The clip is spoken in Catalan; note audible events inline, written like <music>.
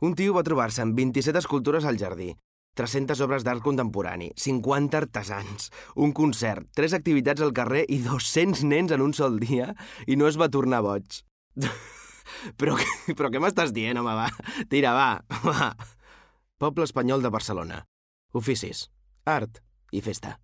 Un tio va trobar-se amb 27 escultures al jardí, 300 obres d'art contemporani, 50 artesans, un concert, tres activitats al carrer i 200 nens en un sol dia i no es va tornar boig. <laughs> però, però què m'estàs dient, home, va? Tira, va, va. Poble espanyol de Barcelona. Oficis, art i festa.